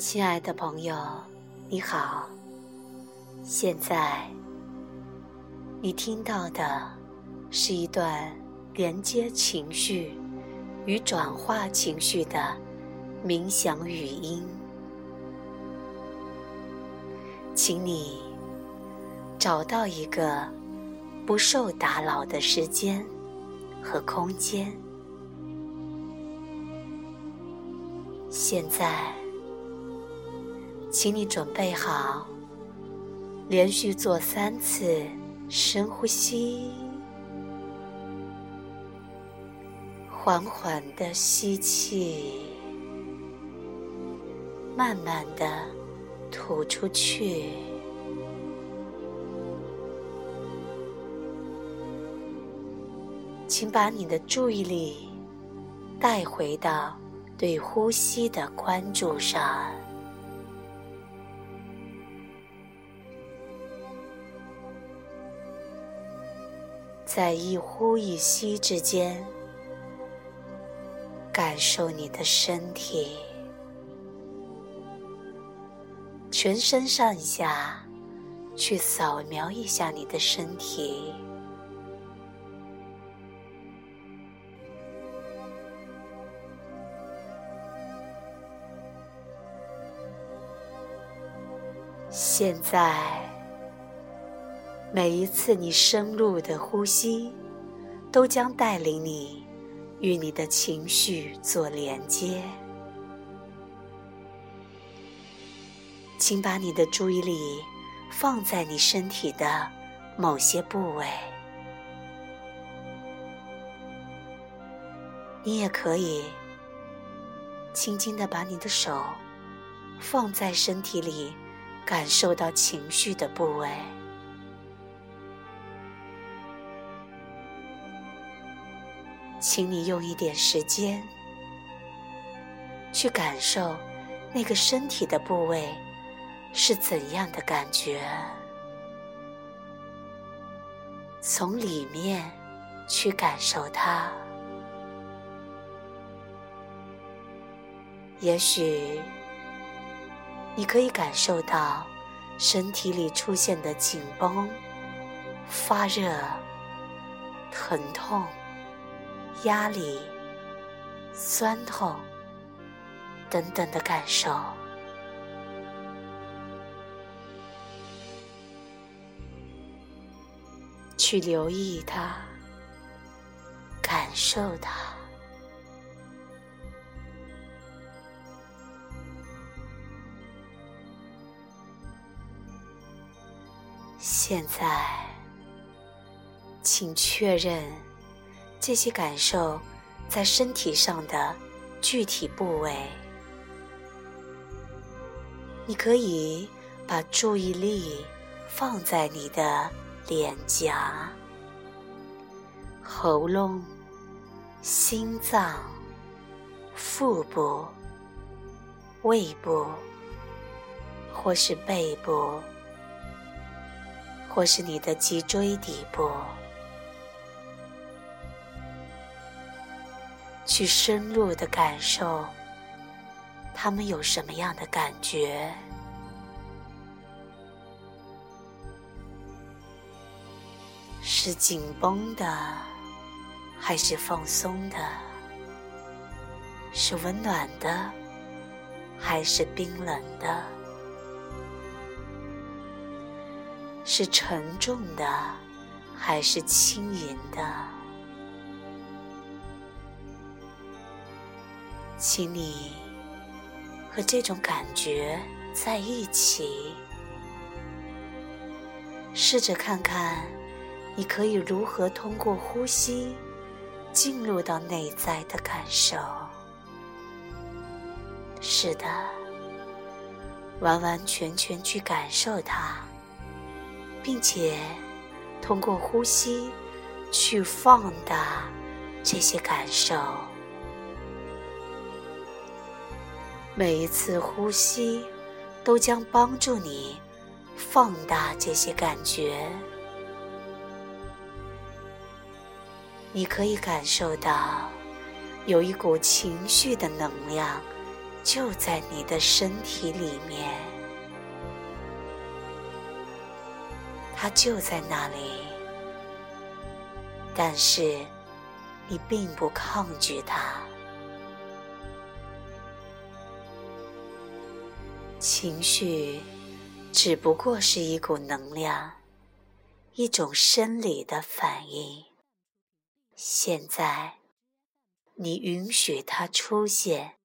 亲爱的朋友，你好。现在你听到的是一段连接情绪与转化情绪的冥想语音，请你找到一个不受打扰的时间和空间。现在，请你准备好，连续做三次深呼吸，缓缓的吸气，慢慢的吐出去。请把你的注意力带回到。对呼吸的关注上，在一呼一吸之间，感受你的身体，全身上下去扫描一下你的身体。现在，每一次你深入的呼吸，都将带领你与你的情绪做连接。请把你的注意力放在你身体的某些部位，你也可以轻轻的把你的手放在身体里。感受到情绪的部位，请你用一点时间去感受那个身体的部位是怎样的感觉，从里面去感受它，也许。你可以感受到身体里出现的紧绷、发热、疼痛、压力、酸痛等等的感受，去留意它，感受它。现在，请确认这些感受在身体上的具体部位。你可以把注意力放在你的脸颊、喉咙、心脏、腹部、胃部，或是背部。或是你的脊椎底部，去深入的感受，他们有什么样的感觉？是紧绷的，还是放松的？是温暖的，还是冰冷的？是沉重的，还是轻盈的？请你和这种感觉在一起，试着看看，你可以如何通过呼吸进入到内在的感受。是的，完完全全去感受它。并且通过呼吸去放大这些感受。每一次呼吸都将帮助你放大这些感觉。你可以感受到有一股情绪的能量就在你的身体里面，它就在那里，但是你并不抗拒它。情绪只不过是一股能量，一种生理的反应。现在，你允许它出现。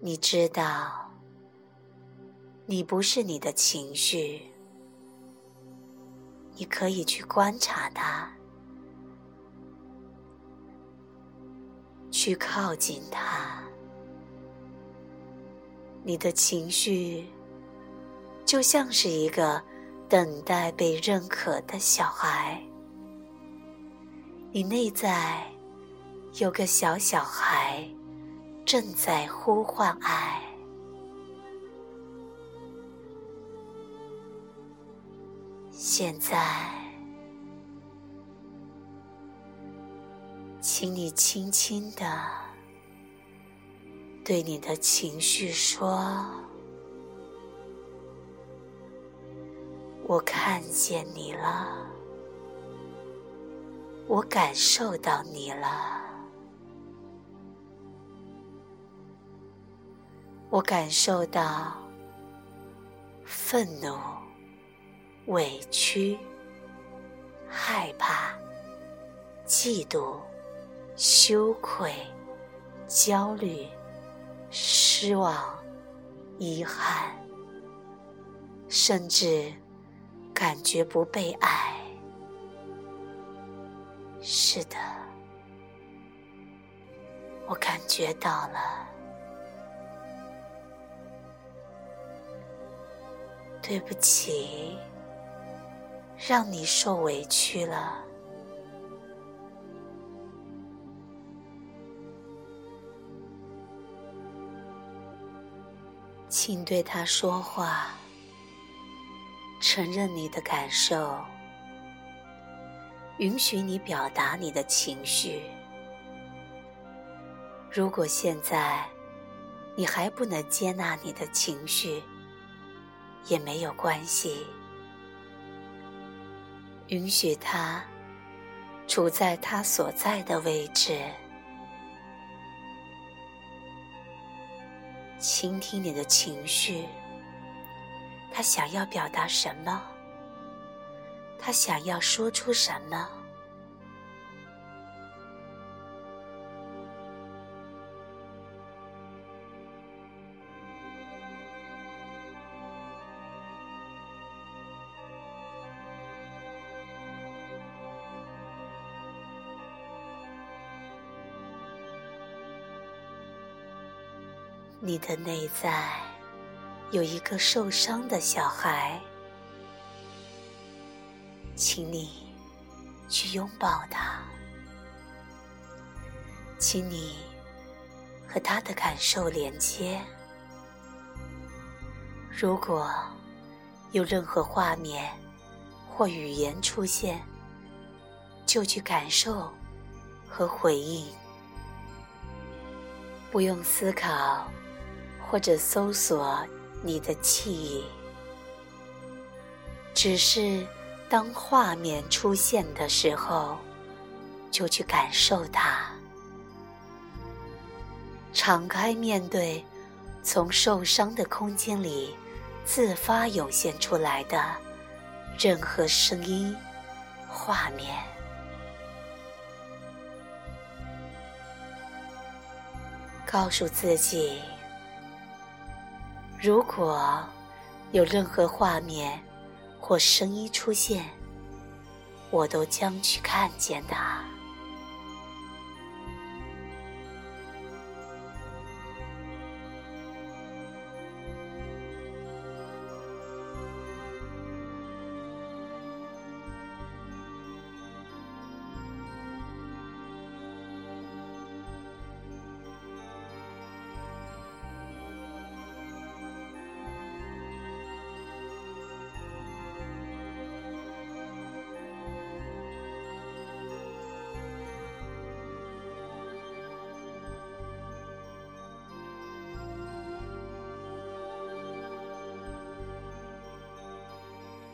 你知道，你不是你的情绪。你可以去观察它。去靠近他，你的情绪就像是一个等待被认可的小孩。你内在有个小小孩正在呼唤爱。现在。请你轻轻的对你的情绪说：“我看见你了，我感受到你了，我感受到愤怒、委屈、害怕、嫉妒。”羞愧、焦虑、失望、遗憾，甚至感觉不被爱。是的，我感觉到了。对不起，让你受委屈了。请对他说话，承认你的感受，允许你表达你的情绪。如果现在你还不能接纳你的情绪，也没有关系，允许他处在他所在的位置。倾听你的情绪，他想要表达什么？他想要说出什么？你的内在有一个受伤的小孩，请你去拥抱他，请你和他的感受连接。如果有任何画面或语言出现，就去感受和回应，不用思考。或者搜索你的记忆，只是当画面出现的时候，就去感受它，敞开面对从受伤的空间里自发涌现出来的任何声音、画面，告诉自己。如果有任何画面或声音出现，我都将去看见它。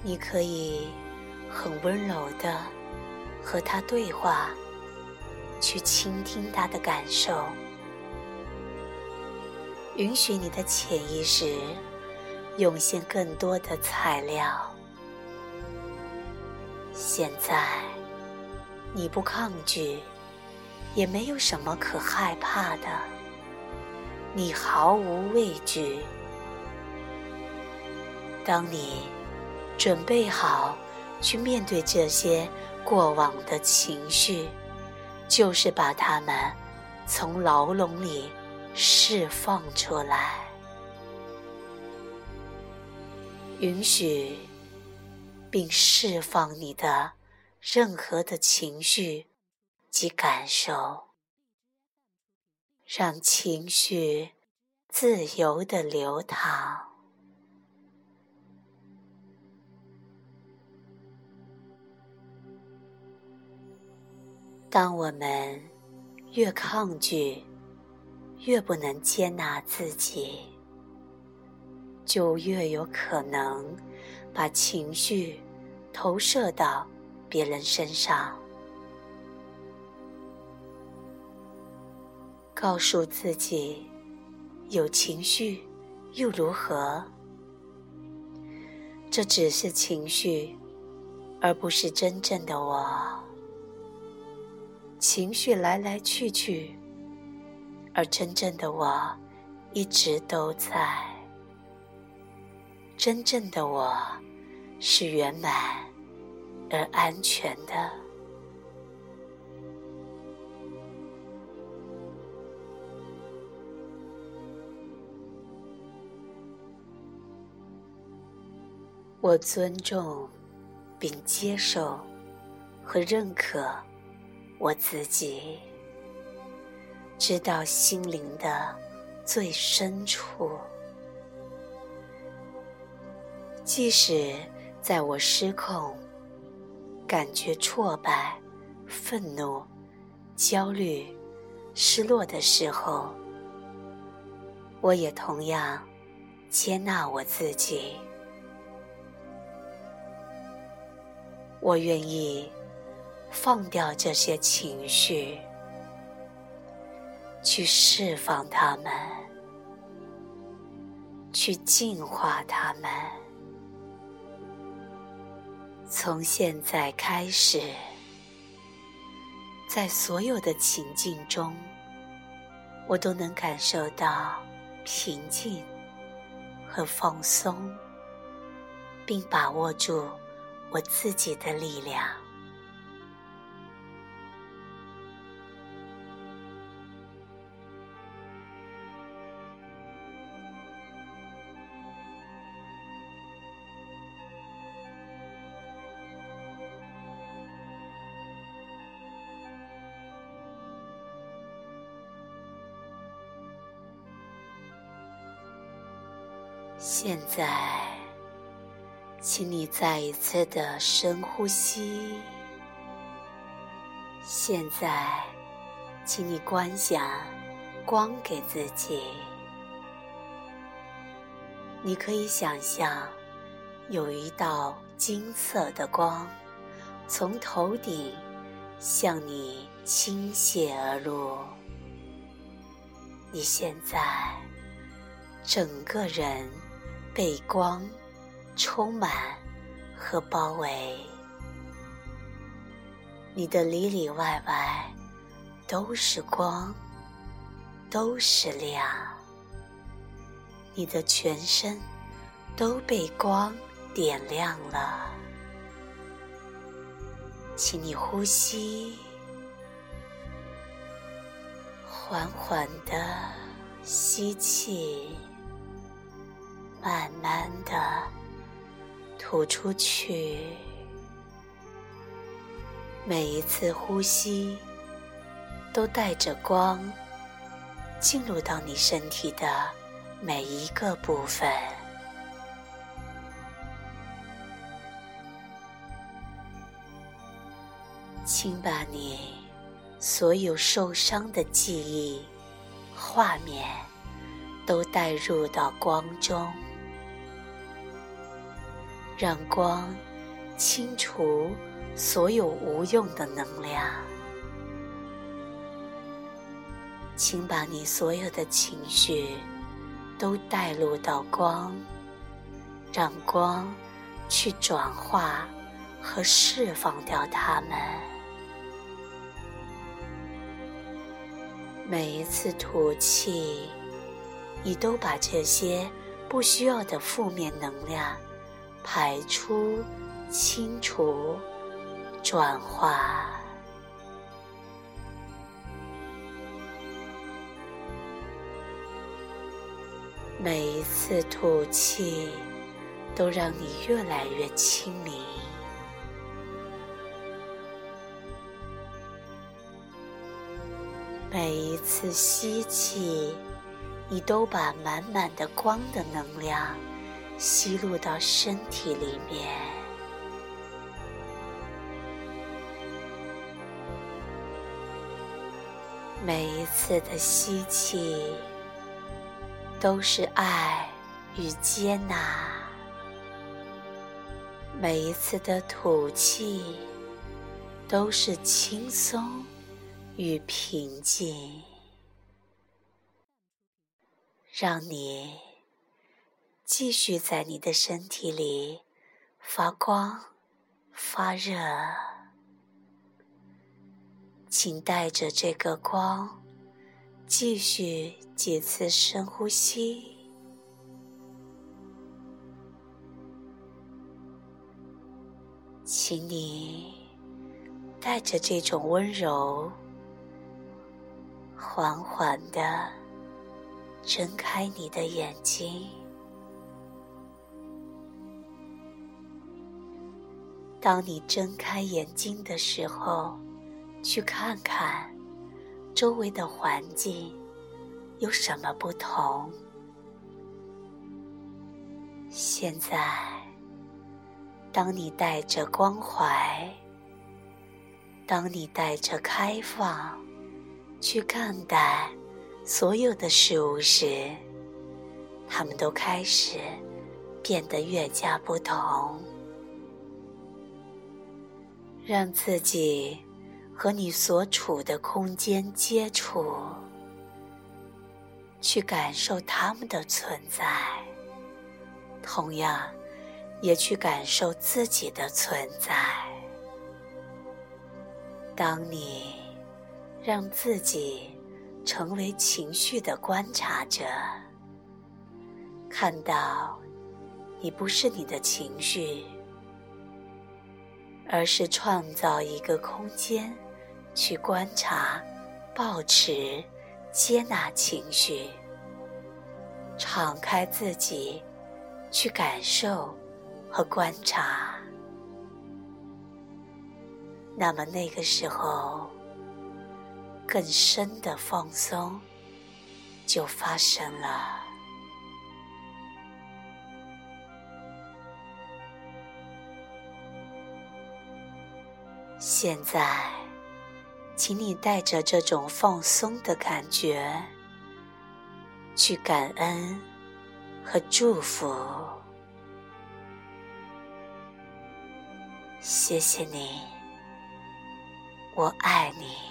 你可以很温柔的和他对话，去倾听他的感受，允许你的潜意识涌现更多的材料。现在，你不抗拒，也没有什么可害怕的，你毫无畏惧。当你准备好去面对这些过往的情绪，就是把它们从牢笼里释放出来，允许并释放你的任何的情绪及感受，让情绪自由的流淌。当我们越抗拒，越不能接纳自己，就越有可能把情绪投射到别人身上。告诉自己，有情绪又如何？这只是情绪，而不是真正的我。情绪来来去去，而真正的我一直都在。真正的我是圆满而安全的。我尊重并接受和认可。我自己知道心灵的最深处，即使在我失控、感觉挫败、愤怒、焦虑、失落的时候，我也同样接纳我自己。我愿意。放掉这些情绪，去释放它们，去净化它们。从现在开始，在所有的情境中，我都能感受到平静和放松，并把握住我自己的力量。在，请你再一次的深呼吸。现在，请你观想光给自己。你可以想象有一道金色的光从头顶向你倾泻而入。你现在整个人。被光充满和包围，你的里里外外都是光，都是亮，你的全身都被光点亮了。请你呼吸，缓缓的吸气。慢慢的吐出去，每一次呼吸都带着光进入到你身体的每一个部分。请把你所有受伤的记忆、画面都带入到光中。让光清除所有无用的能量。请把你所有的情绪都带入到光，让光去转化和释放掉它们。每一次吐气，你都把这些不需要的负面能量排出、清除、转化。每一次吐气，都让你越来越清明；每一次吸气，你都把满满的光的能量吸入到身体里面；每一次的吸气。都是爱与接纳，每一次的吐气都是轻松与平静，让你继续在你的身体里发光发热，请带着这个光。继续几次深呼吸，请你带着这种温柔，缓缓的睁开你的眼睛。当你睁开眼睛的时候，去看看。周围的环境有什么不同？现在，当你带着关怀，当你带着开放去看待所有的事物时，他们都开始变得越加不同。让自己。和你所处的空间接触，去感受他们的存在，同样也去感受自己的存在。当你让自己成为情绪的观察者，看到你不是你的情绪，而是创造一个空间。去观察、保持、接纳情绪，敞开自己，去感受和观察。那么那个时候，更深的放松就发生了。现在。请你带着这种放松的感觉，去感恩和祝福。谢谢你，我爱你。